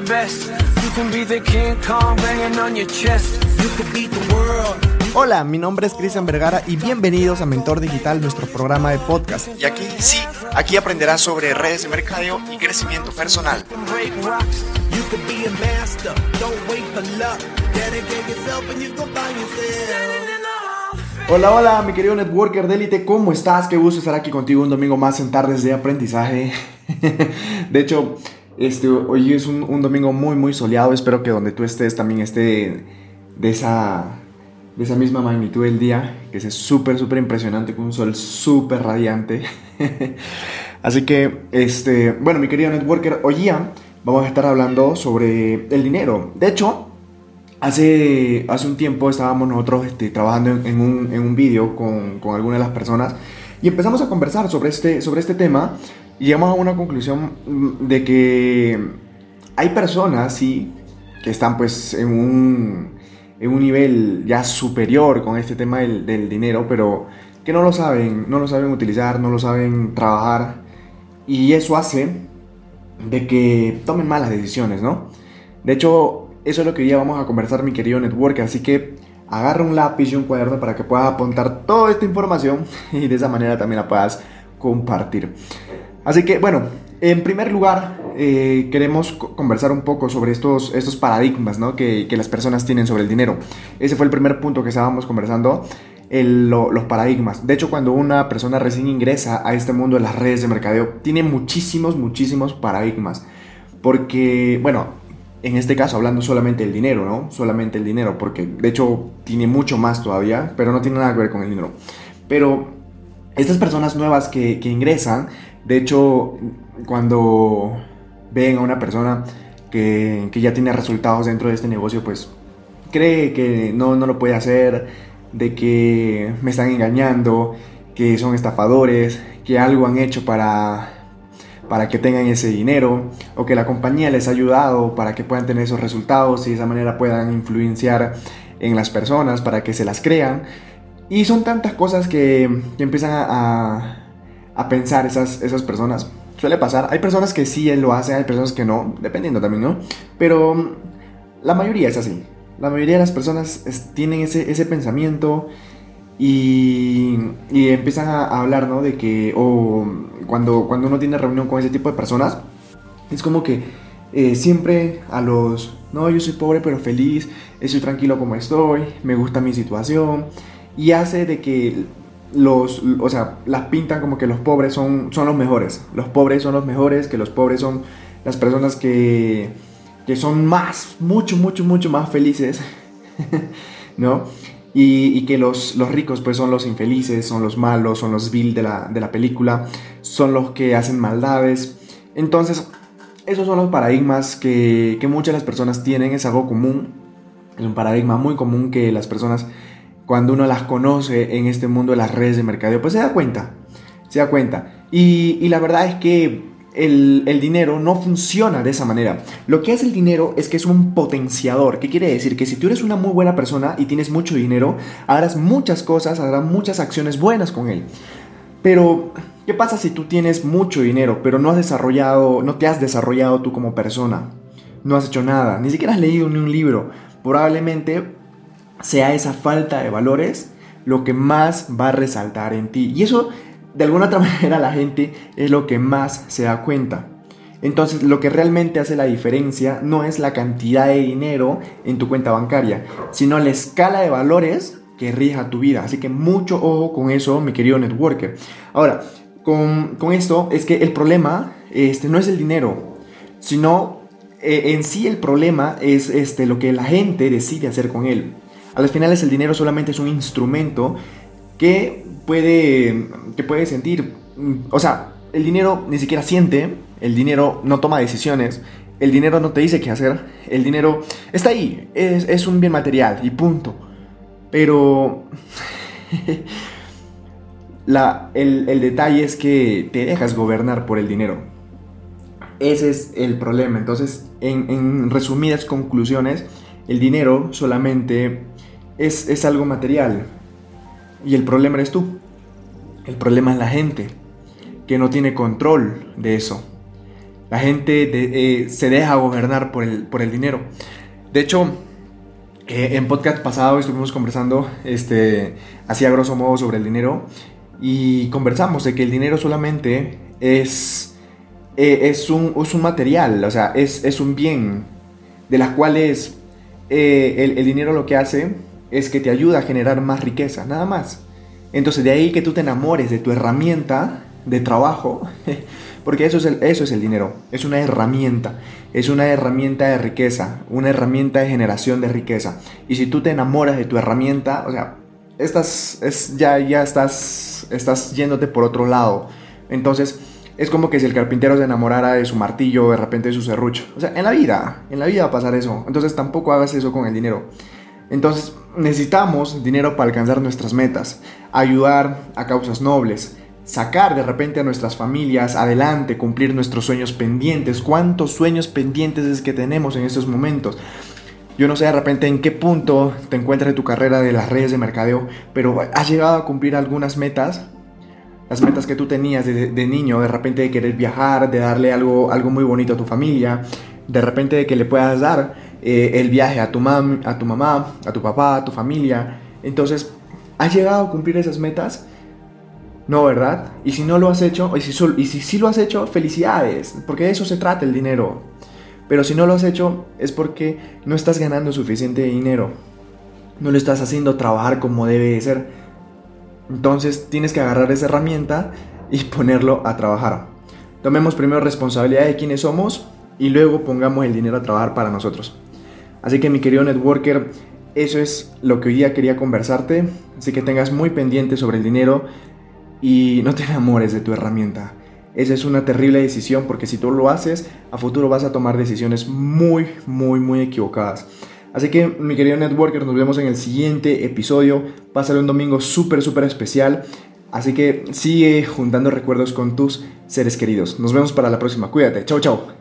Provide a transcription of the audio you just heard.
the best. You can be the King Kong banging on your chest. You could beat the world. Hola, mi nombre es Cristian Vergara y bienvenidos a Mentor Digital, nuestro programa de podcast. Y aquí, sí, aquí aprenderás sobre redes de mercadeo y crecimiento personal. Hola, hola, mi querido networker de élite, ¿cómo estás? Qué gusto estar aquí contigo un domingo más en Tardes de Aprendizaje. de hecho, este, hoy es un, un domingo muy, muy soleado. Espero que donde tú estés también esté de esa, de esa misma magnitud el día, que es súper, súper impresionante, con un sol súper radiante. Así que, este, bueno, mi querido networker, hoy día vamos a estar hablando sobre el dinero. De hecho, Hace, hace un tiempo estábamos nosotros este, trabajando en, en, un, en un vídeo con, con algunas de las personas y empezamos a conversar sobre este, sobre este tema llegamos a una conclusión mm, de que hay personas, sí, que están pues en un, en un nivel ya superior con este tema del, del dinero, pero que no lo saben, no lo saben utilizar, no lo saben trabajar y eso hace de que tomen malas decisiones, ¿no? De hecho, eso es lo que hoy día vamos a conversar, mi querido network. Así que agarra un lápiz y un cuaderno para que puedas apuntar toda esta información y de esa manera también la puedas compartir. Así que, bueno, en primer lugar, eh, queremos conversar un poco sobre estos, estos paradigmas ¿no? que, que, las personas tienen sobre el dinero. Ese fue el primer punto que estábamos conversando. Los paradigmas. De hecho, cuando una persona recién ingresa a este mundo de las redes de mercadeo, tiene muchísimos, muchísimos paradigmas. Porque, bueno, en este caso hablando solamente del dinero, ¿no? Solamente el dinero, porque de hecho tiene mucho más todavía, pero no tiene nada que ver con el dinero. Pero estas personas nuevas que ingresan, de hecho, cuando ven a una persona que, que, ya tiene resultados dentro de este negocio, pues cree que no, no lo puede hacer, de que me están engañando, que son estafadores, que algo han hecho para para que tengan ese dinero o que la compañía les ha ayudado para que puedan tener esos resultados y de esa manera puedan influenciar en las personas para que se las crean. Y son tantas cosas que, empiezan a, pensar esas, esas personas. Suele pasar, hay personas que sí lo hacen, hay personas que no, dependiendo también, ¿no? Pero la mayoría es así. La mayoría de las personas tienen ese, ese pensamiento y, y empiezan a, hablar, ¿no? De que, o cuando, cuando uno tiene reunión con ese tipo de personas, es como que eh, siempre a los, no, yo soy pobre pero feliz, estoy tranquilo como estoy, me gusta mi situación, y hace de que los, o sea, las pintan como que los pobres son, son los mejores, los pobres son los mejores, que los pobres son las personas que, que son más, mucho, mucho, mucho más felices, ¿no? Y, que los, los ricos pues son los infelices, son los malos, son los vil de la, de la película, son los que hacen maldades. Entonces, esos son los paradigmas que, que muchas de las personas tienen, es algo común, es un paradigma muy común que las personas, cuando uno las conoce en este mundo de las redes de mercadeo, pues se da cuenta, se da cuenta. Y, y la verdad es que el, el, dinero no funciona de esa manera. Lo que hace el dinero es que es un potenciador. ¿Qué quiere decir? Que si tú eres una muy buena persona y tienes mucho dinero, harás muchas cosas, harás muchas acciones buenas con él. Pero, ¿qué pasa si tú tienes mucho dinero, pero no has desarrollado, no te has desarrollado tú como persona? No has hecho nada, ni siquiera has leído ni un libro. Probablemente sea esa falta de valores lo que más va a resaltar en ti. Y eso de alguna otra manera la gente es lo que más se da cuenta. Entonces lo que realmente hace la diferencia no es la cantidad de dinero en tu cuenta bancaria, sino la escala de valores que rija tu vida. Así que mucho ojo con eso, mi querido networker. Ahora, con, con esto es que el problema este, no es el dinero, sino eh, en sí el problema es este, lo que la gente decide hacer con él. A las finales el dinero solamente es un instrumento que puede, que puede sentir, o sea, el dinero ni siquiera siente, el dinero no toma decisiones, el dinero no te dice qué hacer, el dinero está ahí, es, es un bien material y punto. Pero la, el, el detalle es que te dejas gobernar por el dinero. Ese es el problema. Entonces, en, en resumidas conclusiones, el dinero solamente es, es algo material, y el problema eres tú. El problema es la gente, que no tiene control de eso. La gente eh, se deja gobernar por el, por el dinero. De hecho, eh, en podcast pasado estuvimos conversando, este, así a grosso modo, sobre el dinero y conversamos de que el dinero solamente es, eh, es, un, es un material, o sea, es, es un bien de las cuales el, el dinero lo que hace es que te ayuda a generar más riqueza, nada más. Entonces de ahí que tú te enamores de tu herramienta de trabajo, porque eso es, el, eso es el dinero, es una herramienta, es una herramienta de riqueza, una herramienta de generación de riqueza. Y si tú te enamoras de tu herramienta, o sea, estás, es, ya, ya estás, estás yéndote por otro lado. Entonces, es como que si el carpintero se enamorara de su martillo, de repente de su serrucho. O sea, en la vida, en la vida va a pasar eso. Entonces tampoco hagas eso con el dinero. Entonces necesitamos dinero para alcanzar nuestras metas, ayudar a causas nobles, sacar de repente a nuestras familias adelante, cumplir nuestros sueños pendientes. ¿Cuántos sueños pendientes es que tenemos en estos momentos? Yo no sé de repente en qué punto te encuentras en tu carrera de las redes de mercadeo, pero has llegado a cumplir algunas metas. Las metas que tú tenías de, niño, de repente de querer viajar, de darle algo, algo muy bonito a tu familia, de repente de que le puedas dar eh, el viaje a tu, mam, a tu mamá, a tu papá, a tu familia. Entonces, ¿has llegado a cumplir esas metas? No, ¿verdad? Y si no lo has hecho, y si, y si sí lo has hecho, felicidades, porque de eso se trata el dinero. Pero si no lo has hecho, es porque no estás ganando suficiente dinero. No lo estás haciendo trabajar como debe de ser. Entonces tienes que agarrar esa herramienta y ponerlo a trabajar. Tomemos primero responsabilidad de quiénes somos y luego pongamos el dinero a trabajar para nosotros. Así que mi querido networker, eso es lo que hoy día quería conversarte. Así que tengas muy pendiente sobre el dinero y no te enamores de tu herramienta. Esa es una terrible decisión porque si tú lo haces, a futuro vas a tomar decisiones muy, muy, muy equivocadas. Así que mi querido networker, nos vemos en el siguiente episodio. Pásale un domingo súper, súper especial. Así que sigue juntando recuerdos con tus seres queridos. Nos vemos para la próxima. Cuídate. Chau, chau.